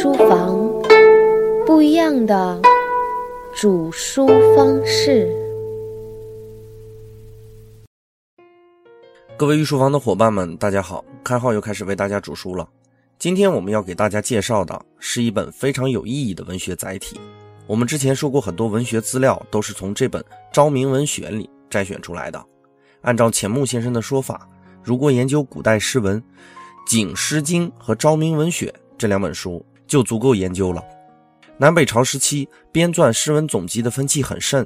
书房，不一样的煮书方式。各位御书房的伙伴们，大家好！开号又开始为大家煮书了。今天我们要给大家介绍的是一本非常有意义的文学载体。我们之前说过，很多文学资料都是从这本《昭明文选》里摘选出来的。按照钱穆先生的说法，如果研究古代诗文，仅《诗经》和《昭明文选》这两本书就足够研究了。南北朝时期编撰诗文总集的风气很盛，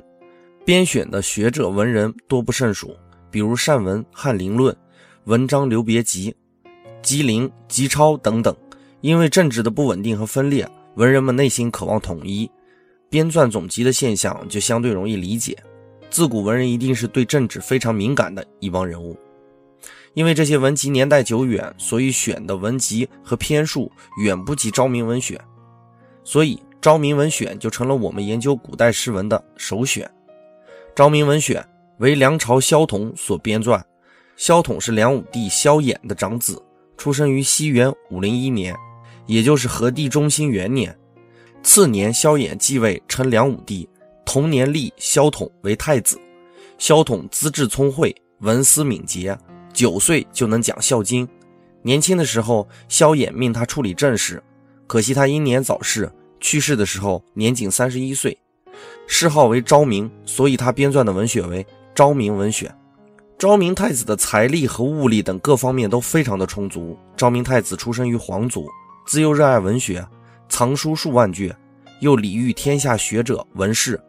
编选的学者文人多不胜数。比如善文《翰林论》《文章留别集》《吉林集超》等等，因为政治的不稳定和分裂，文人们内心渴望统一，编撰总集的现象就相对容易理解。自古文人一定是对政治非常敏感的一帮人物，因为这些文集年代久远，所以选的文集和篇数远不及《昭明文选》，所以《昭明文选》就成了我们研究古代诗文的首选。《昭明文选》。为梁朝萧统所编撰，萧统是梁武帝萧衍的长子，出生于西元五零一年，也就是和帝中兴元年。次年，萧衍继位，称梁武帝。同年立萧统为太子。萧统资质聪慧，文思敏捷，九岁就能讲《孝经》。年轻的时候，萧衍命他处理政事，可惜他英年早逝，去世的时候年仅三十一岁。谥号为昭明，所以他编撰的文学为。昭明文选，昭明太子的财力和物力等各方面都非常的充足。昭明太子出身于皇族，自幼热爱文学，藏书数万卷，又礼遇天下学者文士，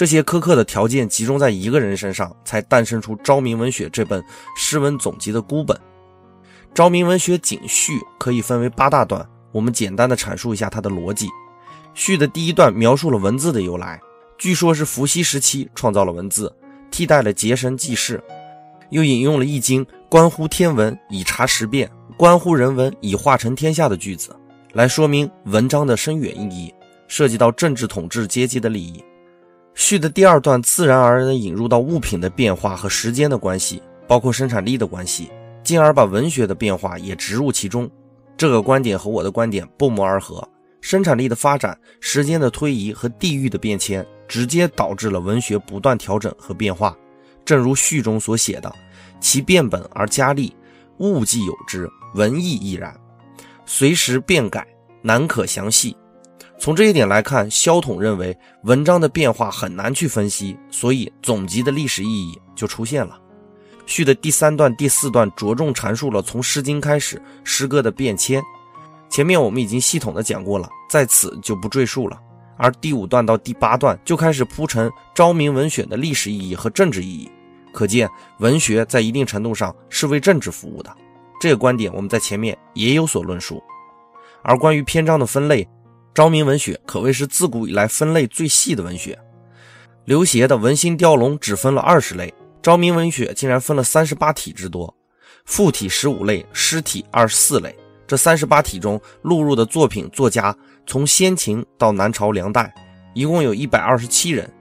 这些苛刻的条件集中在一个人身上，才诞生出《昭明文学》这本诗文总集的孤本。《昭明文学》仅序可以分为八大段，我们简单的阐述一下它的逻辑。序的第一段描述了文字的由来，据说是伏羲时期创造了文字。替代了结绳记事，又引用了《易经》“关乎天文以察时变，关乎人文以化成天下”的句子，来说明文章的深远意义，涉及到政治统治阶级的利益。序的第二段自然而然地引入到物品的变化和时间的关系，包括生产力的关系，进而把文学的变化也植入其中。这个观点和我的观点不谋而合。生产力的发展、时间的推移和地域的变迁。直接导致了文学不断调整和变化，正如序中所写的：“其变本而加厉，物既有之，文艺亦然，随时变改，难可详细。”从这一点来看，萧统认为文章的变化很难去分析，所以总集的历史意义就出现了。序的第三段、第四段着重阐述了从《诗经》开始诗歌的变迁，前面我们已经系统的讲过了，在此就不赘述了。而第五段到第八段就开始铺陈昭明文选的历史意义和政治意义，可见文学在一定程度上是为政治服务的。这个观点我们在前面也有所论述。而关于篇章的分类，昭明文学可谓是自古以来分类最细的文学。刘勰的《文心雕龙》只分了二十类，昭明文学竟然分了三十八体之多，赋体十五类，诗体二十四类。这三十八体中录入的作品作家。从先秦到南朝梁代，一共有一百二十七人，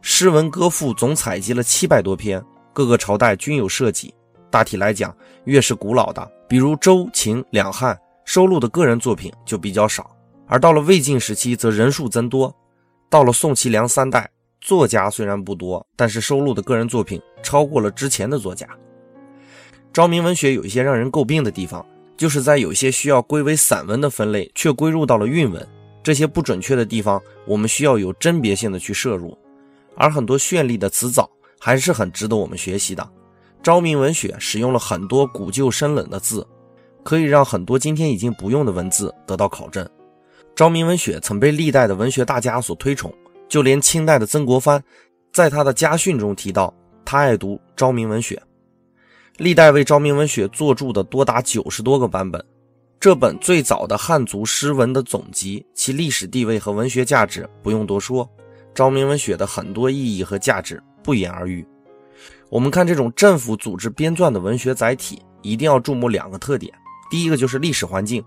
诗文歌赋总采集了七百多篇，各个朝代均有涉及。大体来讲，越是古老的，比如周、秦两汉，收录的个人作品就比较少；而到了魏晋时期，则人数增多。到了宋、齐、梁三代，作家虽然不多，但是收录的个人作品超过了之前的作家。昭明文学有一些让人诟病的地方。就是在有些需要归为散文的分类，却归入到了韵文，这些不准确的地方，我们需要有甄别性的去摄入。而很多绚丽的词藻还是很值得我们学习的。昭明文学使用了很多古旧生冷的字，可以让很多今天已经不用的文字得到考证。昭明文学曾被历代的文学大家所推崇，就连清代的曾国藩，在他的家训中提到，他爱读昭明文学。历代为昭明文学作注的多达九十多个版本，这本最早的汉族诗文的总集，其历史地位和文学价值不用多说。昭明文学的很多意义和价值不言而喻。我们看这种政府组织编撰的文学载体，一定要注目两个特点。第一个就是历史环境，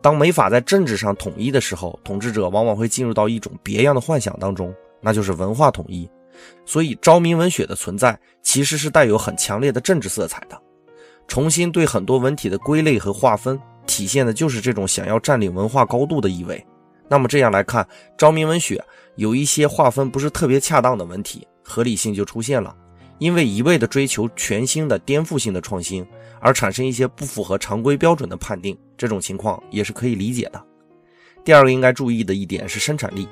当没法在政治上统一的时候，统治者往往会进入到一种别样的幻想当中，那就是文化统一。所以，昭明文学的存在其实是带有很强烈的政治色彩的，重新对很多文体的归类和划分，体现的就是这种想要占领文化高度的意味。那么这样来看，昭明文学有一些划分不是特别恰当的文体，合理性就出现了。因为一味的追求全新的颠覆性的创新，而产生一些不符合常规标准的判定，这种情况也是可以理解的。第二个应该注意的一点是生产力，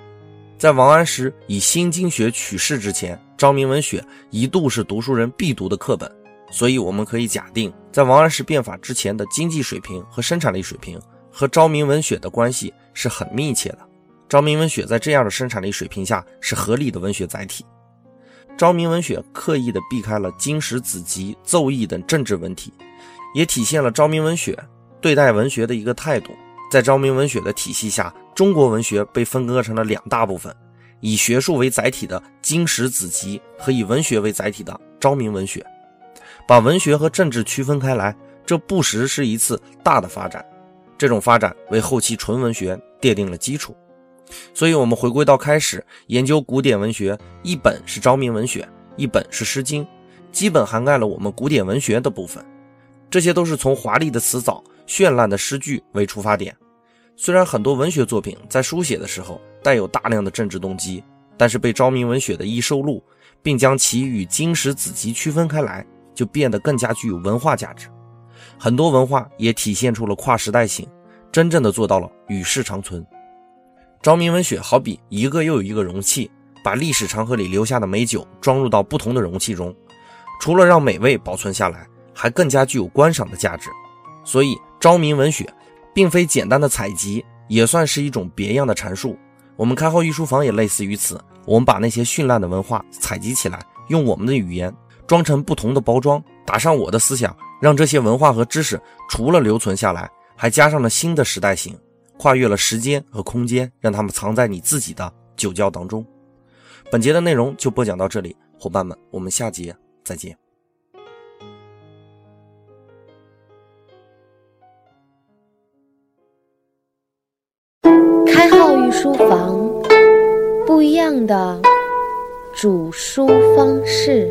在王安石以新经学取士之前，昭明文学一度是读书人必读的课本，所以我们可以假定，在王安石变法之前的经济水平和生产力水平和昭明文学的关系是很密切的。昭明文学在这样的生产力水平下是合理的文学载体。昭明文学刻意地避开了经史子集、奏议等政治文体，也体现了昭明文学对待文学的一个态度。在昭明文学的体系下，中国文学被分割成了两大部分：以学术为载体的经史子集和以文学为载体的昭明文学。把文学和政治区分开来，这不时是一次大的发展。这种发展为后期纯文学奠定了基础。所以，我们回归到开始研究古典文学，一本是昭明文学，一本是《诗经》，基本涵盖了我们古典文学的部分。这些都是从华丽的词藻、绚烂的诗句为出发点。虽然很多文学作品在书写的时候带有大量的政治动机，但是被昭明文学的一收录，并将其与经史子集区分开来，就变得更加具有文化价值。很多文化也体现出了跨时代性，真正的做到了与世长存。昭明文学好比一个又一个容器，把历史长河里留下的美酒装入到不同的容器中，除了让美味保存下来，还更加具有观赏的价值。所以，昭明文学并非简单的采集，也算是一种别样的阐述。我们开号御书房也类似于此，我们把那些绚烂的文化采集起来，用我们的语言装成不同的包装，打上我的思想，让这些文化和知识除了留存下来，还加上了新的时代性。跨越了时间和空间，让他们藏在你自己的酒窖当中。本节的内容就播讲到这里，伙伴们，我们下节再见。书房，不一样的煮书方式。